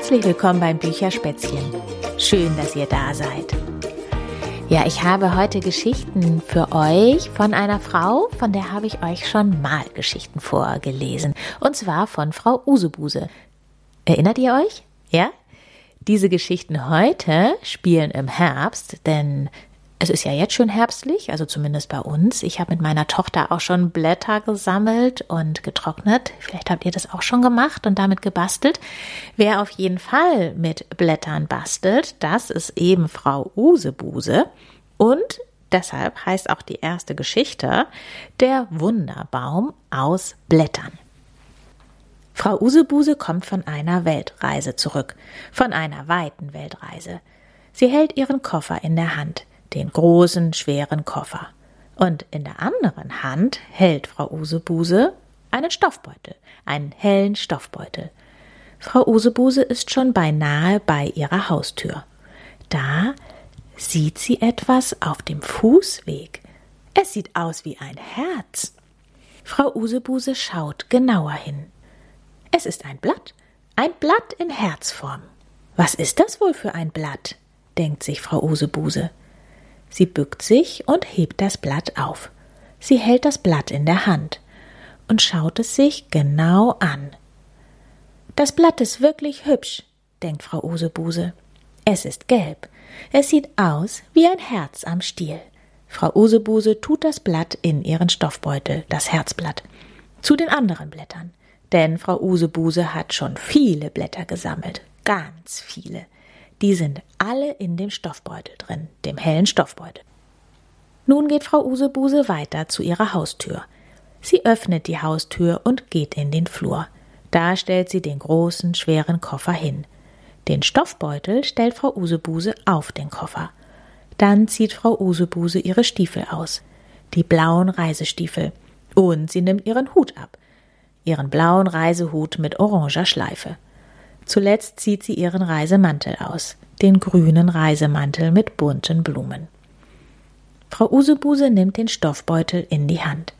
Herzlich willkommen beim Bücherspätzchen. Schön, dass ihr da seid. Ja, ich habe heute Geschichten für euch von einer Frau, von der habe ich euch schon mal Geschichten vorgelesen. Und zwar von Frau Usebuse. Erinnert ihr euch? Ja? Diese Geschichten heute spielen im Herbst, denn es ist ja jetzt schon herbstlich, also zumindest bei uns. Ich habe mit meiner Tochter auch schon Blätter gesammelt und getrocknet. Vielleicht habt ihr das auch schon gemacht und damit gebastelt. Wer auf jeden Fall mit Blättern bastelt, das ist eben Frau Usebuse. Und deshalb heißt auch die erste Geschichte der Wunderbaum aus Blättern. Frau Usebuse kommt von einer Weltreise zurück, von einer weiten Weltreise. Sie hält ihren Koffer in der Hand den großen, schweren Koffer. Und in der anderen Hand hält Frau Usebuse einen Stoffbeutel, einen hellen Stoffbeutel. Frau Usebuse ist schon beinahe bei ihrer Haustür. Da sieht sie etwas auf dem Fußweg. Es sieht aus wie ein Herz. Frau Usebuse schaut genauer hin. Es ist ein Blatt, ein Blatt in Herzform. Was ist das wohl für ein Blatt? denkt sich Frau Usebuse. Sie bückt sich und hebt das Blatt auf. Sie hält das Blatt in der Hand und schaut es sich genau an. Das Blatt ist wirklich hübsch, denkt Frau Usebuse. Es ist gelb. Es sieht aus wie ein Herz am Stiel. Frau Usebuse tut das Blatt in ihren Stoffbeutel, das Herzblatt, zu den anderen Blättern. Denn Frau Usebuse hat schon viele Blätter gesammelt, ganz viele. Die sind alle in dem Stoffbeutel drin, dem hellen Stoffbeutel. Nun geht Frau Usebuse weiter zu ihrer Haustür. Sie öffnet die Haustür und geht in den Flur. Da stellt sie den großen, schweren Koffer hin. Den Stoffbeutel stellt Frau Usebuse auf den Koffer. Dann zieht Frau Usebuse ihre Stiefel aus, die blauen Reisestiefel, und sie nimmt ihren Hut ab, ihren blauen Reisehut mit oranger Schleife. Zuletzt zieht sie ihren Reisemantel aus, den grünen Reisemantel mit bunten Blumen. Frau Usebuse nimmt den Stoffbeutel in die Hand.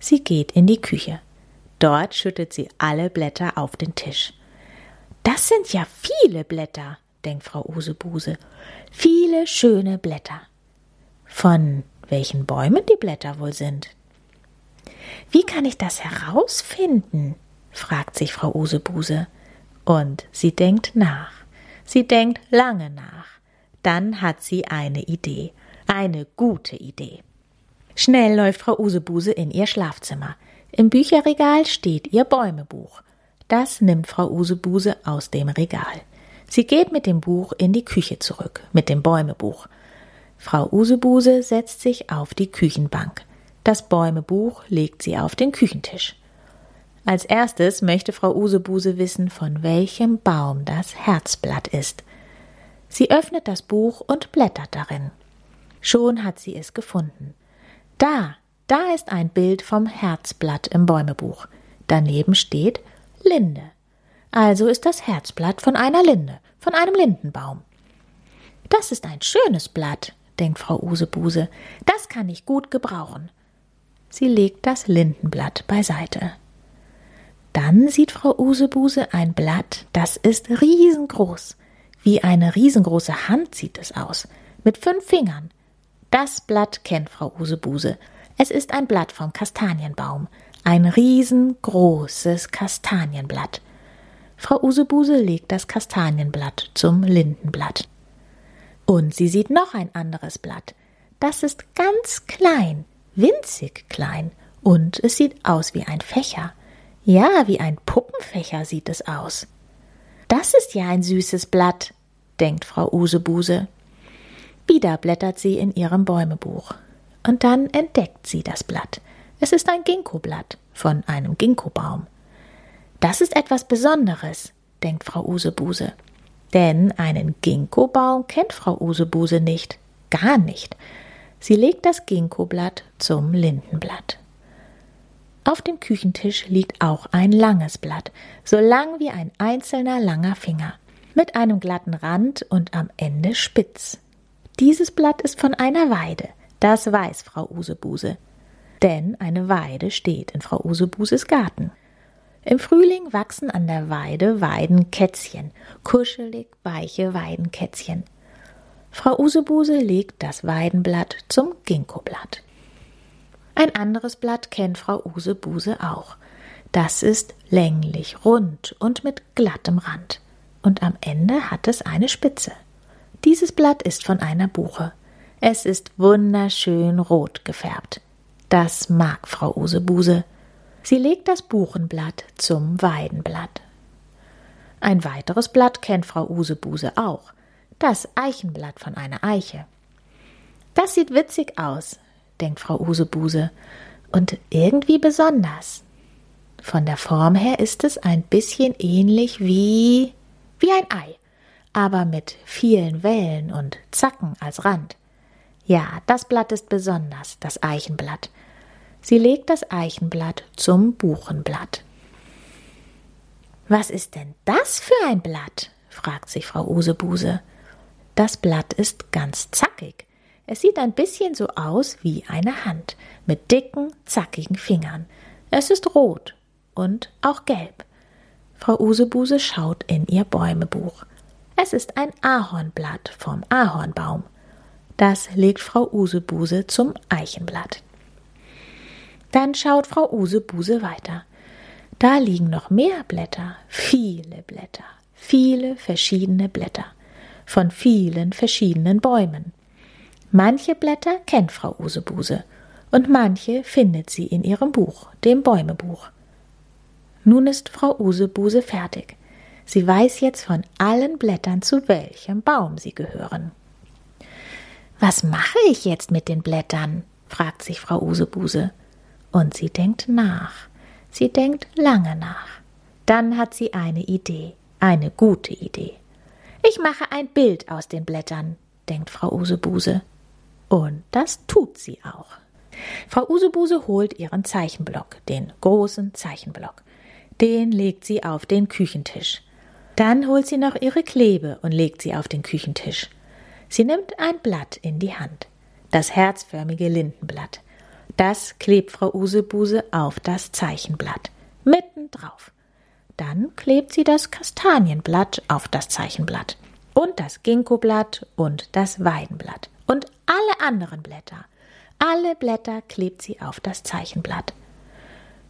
Sie geht in die Küche. Dort schüttet sie alle Blätter auf den Tisch. Das sind ja viele Blätter, denkt Frau Usebuse. Viele schöne Blätter. Von welchen Bäumen die Blätter wohl sind? Wie kann ich das herausfinden? fragt sich Frau Usebuse. Und sie denkt nach. Sie denkt lange nach. Dann hat sie eine Idee. Eine gute Idee. Schnell läuft Frau Usebuse in ihr Schlafzimmer. Im Bücherregal steht ihr Bäumebuch. Das nimmt Frau Usebuse aus dem Regal. Sie geht mit dem Buch in die Küche zurück, mit dem Bäumebuch. Frau Usebuse setzt sich auf die Küchenbank. Das Bäumebuch legt sie auf den Küchentisch. Als erstes möchte Frau Usebuse wissen, von welchem Baum das Herzblatt ist. Sie öffnet das Buch und blättert darin. Schon hat sie es gefunden. Da, da ist ein Bild vom Herzblatt im Bäumebuch. Daneben steht Linde. Also ist das Herzblatt von einer Linde, von einem Lindenbaum. Das ist ein schönes Blatt, denkt Frau Usebuse. Das kann ich gut gebrauchen. Sie legt das Lindenblatt beiseite. Dann sieht Frau Usebuse ein Blatt, das ist riesengroß. Wie eine riesengroße Hand sieht es aus, mit fünf Fingern. Das Blatt kennt Frau Usebuse. Es ist ein Blatt vom Kastanienbaum, ein riesengroßes Kastanienblatt. Frau Usebuse legt das Kastanienblatt zum Lindenblatt. Und sie sieht noch ein anderes Blatt. Das ist ganz klein, winzig klein, und es sieht aus wie ein Fächer. Ja, wie ein Puppenfächer sieht es aus. Das ist ja ein süßes Blatt, denkt Frau Usebuse. Wieder blättert sie in ihrem Bäumebuch. Und dann entdeckt sie das Blatt. Es ist ein Ginkgoblatt von einem Ginkgobaum. Das ist etwas Besonderes, denkt Frau Usebuse. Denn einen Ginkgobaum kennt Frau Usebuse nicht. Gar nicht. Sie legt das Ginkgoblatt zum Lindenblatt. Auf dem Küchentisch liegt auch ein langes Blatt, so lang wie ein einzelner langer Finger, mit einem glatten Rand und am Ende spitz. Dieses Blatt ist von einer Weide, das weiß Frau Usebuse. Denn eine Weide steht in Frau Usebuses Garten. Im Frühling wachsen an der Weide Weidenkätzchen, kuschelig weiche Weidenkätzchen. Frau Usebuse legt das Weidenblatt zum Ginkgoblatt. Ein anderes Blatt kennt Frau Usebuse auch. Das ist länglich, rund und mit glattem Rand. Und am Ende hat es eine Spitze. Dieses Blatt ist von einer Buche. Es ist wunderschön rot gefärbt. Das mag Frau Usebuse. Sie legt das Buchenblatt zum Weidenblatt. Ein weiteres Blatt kennt Frau Usebuse auch, das Eichenblatt von einer Eiche. Das sieht witzig aus, denkt Frau Usebuse, und irgendwie besonders. Von der Form her ist es ein bisschen ähnlich wie wie ein Ei, aber mit vielen Wellen und Zacken als Rand. Ja, das Blatt ist besonders, das Eichenblatt. Sie legt das Eichenblatt zum Buchenblatt. Was ist denn das für ein Blatt? fragt sich Frau Usebuse. Das Blatt ist ganz zackig. Es sieht ein bisschen so aus wie eine Hand mit dicken, zackigen Fingern. Es ist rot und auch gelb. Frau Usebuse schaut in ihr Bäumebuch. Es ist ein Ahornblatt vom Ahornbaum. Das legt Frau Usebuse zum Eichenblatt. Dann schaut Frau Usebuse weiter. Da liegen noch mehr Blätter, viele Blätter, viele verschiedene Blätter von vielen verschiedenen Bäumen. Manche Blätter kennt Frau Usebuse und manche findet sie in ihrem Buch, dem Bäumebuch. Nun ist Frau Usebuse fertig. Sie weiß jetzt von allen Blättern, zu welchem Baum sie gehören. Was mache ich jetzt mit den Blättern? fragt sich Frau Usebuse. Und sie denkt nach. Sie denkt lange nach. Dann hat sie eine Idee, eine gute Idee. Ich mache ein Bild aus den Blättern, denkt Frau Usebuse. Und das tut sie auch. Frau Usebuse holt ihren Zeichenblock, den großen Zeichenblock. Den legt sie auf den Küchentisch. Dann holt sie noch ihre Klebe und legt sie auf den Küchentisch. Sie nimmt ein Blatt in die Hand, das herzförmige Lindenblatt. Das klebt Frau Usebuse auf das Zeichenblatt, mitten drauf. Dann klebt sie das Kastanienblatt auf das Zeichenblatt und das Ginkgoblatt und das Weidenblatt und alle anderen Blätter. Alle Blätter klebt sie auf das Zeichenblatt.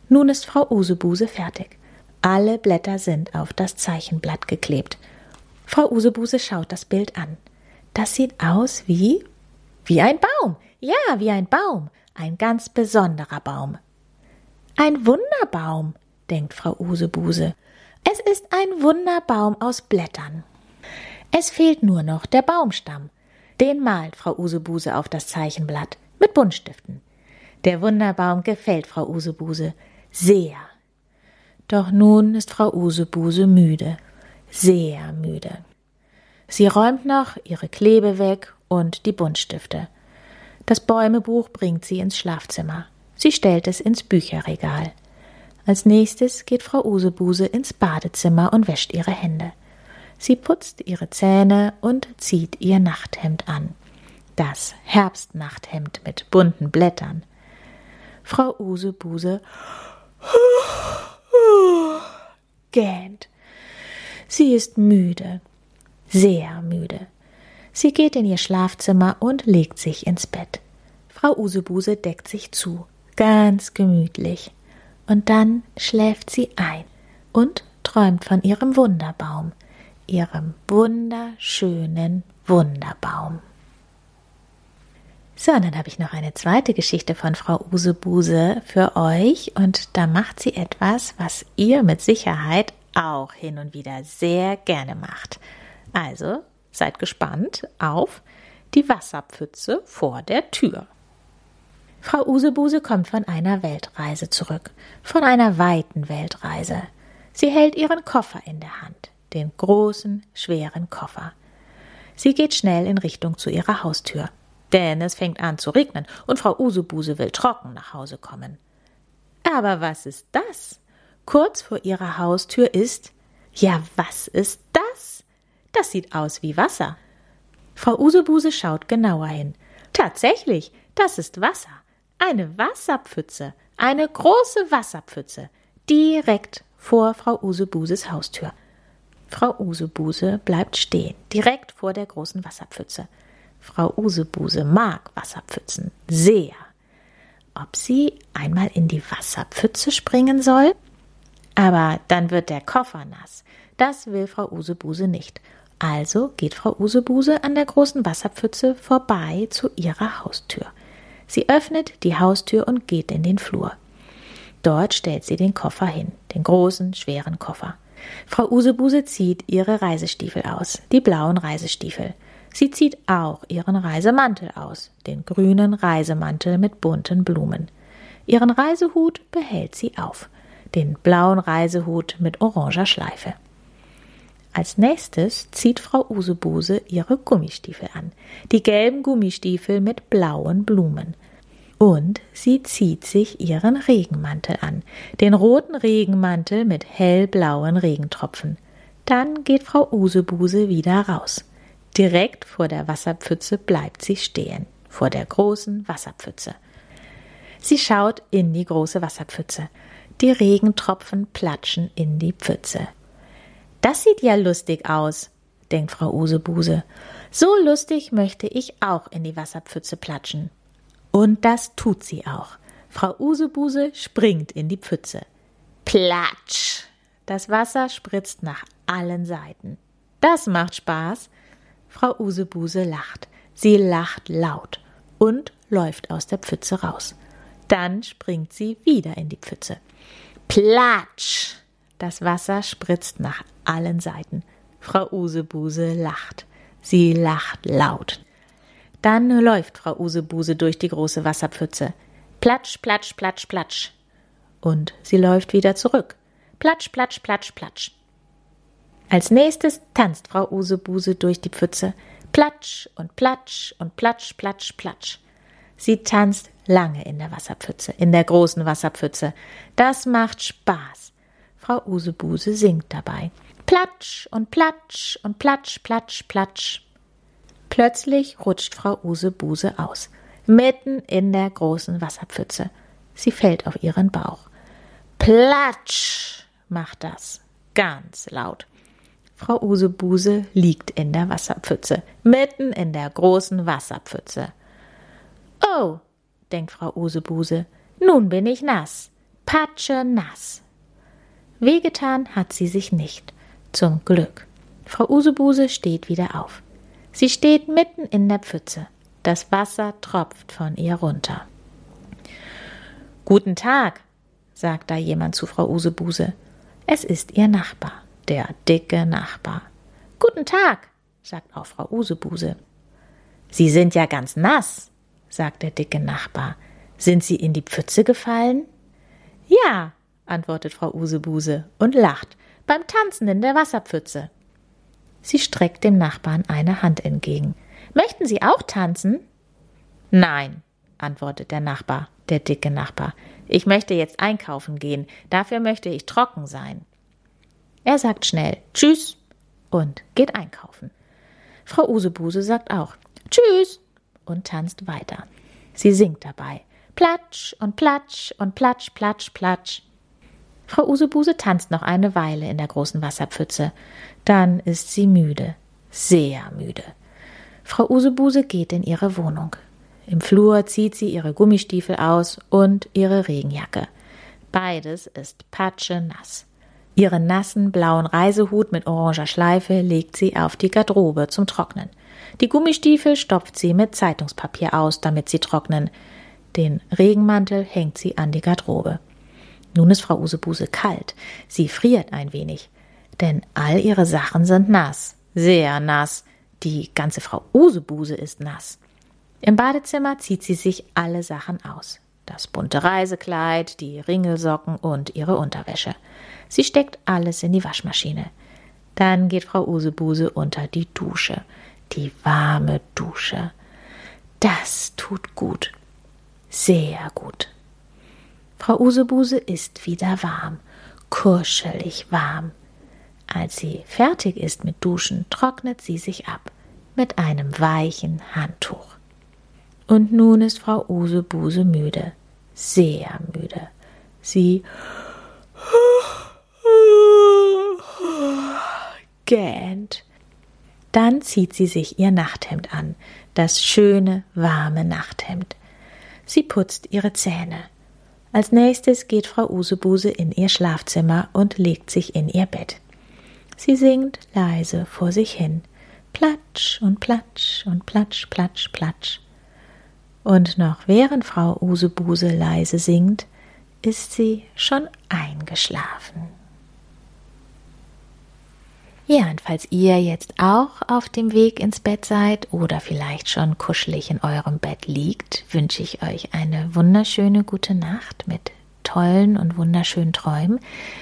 Nun ist Frau Usebuse fertig. Alle Blätter sind auf das Zeichenblatt geklebt. Frau Usebuse schaut das Bild an. Das sieht aus wie wie ein Baum. Ja, wie ein Baum ein ganz besonderer Baum. Ein Wunderbaum, denkt Frau Usebuse. Es ist ein Wunderbaum aus Blättern. Es fehlt nur noch der Baumstamm. Den malt Frau Usebuse auf das Zeichenblatt mit Buntstiften. Der Wunderbaum gefällt Frau Usebuse sehr. Doch nun ist Frau Usebuse müde, sehr müde. Sie räumt noch ihre Klebe weg und die Buntstifte. Das Bäumebuch bringt sie ins Schlafzimmer. Sie stellt es ins Bücherregal. Als nächstes geht Frau Usebuse ins Badezimmer und wäscht ihre Hände. Sie putzt ihre Zähne und zieht ihr Nachthemd an. Das Herbstnachthemd mit bunten Blättern. Frau Usebuse gähnt. Sie ist müde, sehr müde. Sie geht in ihr Schlafzimmer und legt sich ins Bett. Frau Usebuse deckt sich zu, ganz gemütlich. Und dann schläft sie ein und träumt von ihrem Wunderbaum, ihrem wunderschönen Wunderbaum. So, und dann habe ich noch eine zweite Geschichte von Frau Usebuse für euch und da macht sie etwas, was ihr mit Sicherheit auch hin und wieder sehr gerne macht. Also Seid gespannt auf die Wasserpfütze vor der Tür. Frau Usebuse kommt von einer Weltreise zurück, von einer weiten Weltreise. Sie hält ihren Koffer in der Hand, den großen, schweren Koffer. Sie geht schnell in Richtung zu ihrer Haustür, denn es fängt an zu regnen und Frau Usebuse will trocken nach Hause kommen. Aber was ist das? Kurz vor ihrer Haustür ist, ja, was ist das? Das sieht aus wie Wasser. Frau Usebuse schaut genauer hin. Tatsächlich, das ist Wasser. Eine Wasserpfütze. Eine große Wasserpfütze. Direkt vor Frau Usebuses Haustür. Frau Usebuse bleibt stehen, direkt vor der großen Wasserpfütze. Frau Usebuse mag Wasserpfützen sehr. Ob sie einmal in die Wasserpfütze springen soll? Aber dann wird der Koffer nass. Das will Frau Usebuse nicht. Also geht Frau Usebuse an der großen Wasserpfütze vorbei zu ihrer Haustür. Sie öffnet die Haustür und geht in den Flur. Dort stellt sie den Koffer hin, den großen, schweren Koffer. Frau Usebuse zieht ihre Reisestiefel aus, die blauen Reisestiefel. Sie zieht auch ihren Reisemantel aus, den grünen Reisemantel mit bunten Blumen. Ihren Reisehut behält sie auf, den blauen Reisehut mit oranger Schleife. Als nächstes zieht Frau Usebuse ihre Gummistiefel an, die gelben Gummistiefel mit blauen Blumen. Und sie zieht sich ihren Regenmantel an, den roten Regenmantel mit hellblauen Regentropfen. Dann geht Frau Usebuse wieder raus. Direkt vor der Wasserpfütze bleibt sie stehen, vor der großen Wasserpfütze. Sie schaut in die große Wasserpfütze. Die Regentropfen platschen in die Pfütze. Das sieht ja lustig aus, denkt Frau Usebuse. So lustig möchte ich auch in die Wasserpfütze platschen. Und das tut sie auch. Frau Usebuse springt in die Pfütze. Platsch! Das Wasser spritzt nach allen Seiten. Das macht Spaß. Frau Usebuse lacht. Sie lacht laut und läuft aus der Pfütze raus. Dann springt sie wieder in die Pfütze. Platsch! Das Wasser spritzt nach allen Seiten. Frau Usebuse lacht. Sie lacht laut. Dann läuft Frau Usebuse durch die große Wasserpfütze. Platsch, platsch, platsch, platsch. Und sie läuft wieder zurück. Platsch, platsch, platsch, platsch. Als nächstes tanzt Frau Usebuse durch die Pfütze. Platsch und platsch und platsch, platsch, platsch. Sie tanzt lange in der Wasserpfütze, in der großen Wasserpfütze. Das macht Spaß. Frau Usebuse singt dabei. Platsch und platsch und platsch, platsch, platsch. Plötzlich rutscht Frau Usebuse aus, mitten in der großen Wasserpfütze. Sie fällt auf ihren Bauch. Platsch macht das ganz laut. Frau Usebuse liegt in der Wasserpfütze, mitten in der großen Wasserpfütze. Oh, denkt Frau Usebuse, nun bin ich nass, patsche nass. Wehgetan hat sie sich nicht. Zum Glück. Frau Usebuse steht wieder auf. Sie steht mitten in der Pfütze. Das Wasser tropft von ihr runter. Guten Tag, sagt da jemand zu Frau Usebuse. Es ist ihr Nachbar, der dicke Nachbar. Guten Tag, sagt auch Frau Usebuse. Sie sind ja ganz nass, sagt der dicke Nachbar. Sind Sie in die Pfütze gefallen? Ja, antwortet Frau Usebuse und lacht beim Tanzen in der Wasserpfütze. Sie streckt dem Nachbarn eine Hand entgegen. Möchten Sie auch tanzen? Nein, antwortet der Nachbar, der dicke Nachbar. Ich möchte jetzt einkaufen gehen, dafür möchte ich trocken sein. Er sagt schnell Tschüss und geht einkaufen. Frau Usebuse sagt auch Tschüss und tanzt weiter. Sie singt dabei. Platsch und platsch und platsch, platsch, platsch. Frau Usebuse tanzt noch eine Weile in der großen Wasserpfütze. Dann ist sie müde, sehr müde. Frau Usebuse geht in ihre Wohnung. Im Flur zieht sie ihre Gummistiefel aus und ihre Regenjacke. Beides ist patschenass. Ihren nassen blauen Reisehut mit oranger Schleife legt sie auf die Garderobe zum Trocknen. Die Gummistiefel stopft sie mit Zeitungspapier aus, damit sie trocknen. Den Regenmantel hängt sie an die Garderobe. Nun ist Frau Usebuse kalt. Sie friert ein wenig. Denn all ihre Sachen sind nass. Sehr nass. Die ganze Frau Usebuse ist nass. Im Badezimmer zieht sie sich alle Sachen aus. Das bunte Reisekleid, die Ringelsocken und ihre Unterwäsche. Sie steckt alles in die Waschmaschine. Dann geht Frau Usebuse unter die Dusche. Die warme Dusche. Das tut gut. Sehr gut. Frau Usebuse ist wieder warm, kuschelig warm. Als sie fertig ist mit Duschen, trocknet sie sich ab mit einem weichen Handtuch. Und nun ist Frau Usebuse müde, sehr müde. Sie gähnt. Dann zieht sie sich ihr Nachthemd an, das schöne, warme Nachthemd. Sie putzt ihre Zähne. Als nächstes geht Frau Usebuse in ihr Schlafzimmer und legt sich in ihr Bett. Sie singt leise vor sich hin. Platsch und platsch und platsch, platsch, platsch. Und noch während Frau Usebuse leise singt, ist sie schon eingeschlafen. Ja, und falls ihr jetzt auch auf dem Weg ins Bett seid oder vielleicht schon kuschelig in eurem Bett liegt, wünsche ich euch eine wunderschöne gute Nacht mit tollen und wunderschönen Träumen.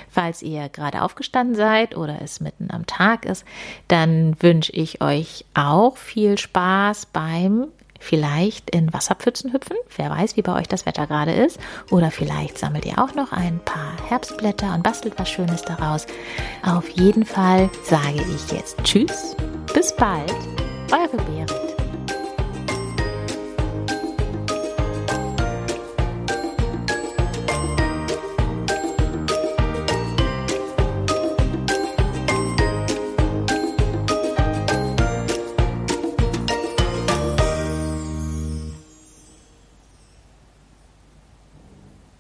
Falls ihr gerade aufgestanden seid oder es mitten am Tag ist, dann wünsche ich euch auch viel Spaß beim vielleicht in Wasserpfützen hüpfen. Wer weiß, wie bei euch das Wetter gerade ist. Oder vielleicht sammelt ihr auch noch ein paar Herbstblätter und bastelt was Schönes daraus. Auf jeden Fall sage ich jetzt Tschüss, bis bald, eure Berit.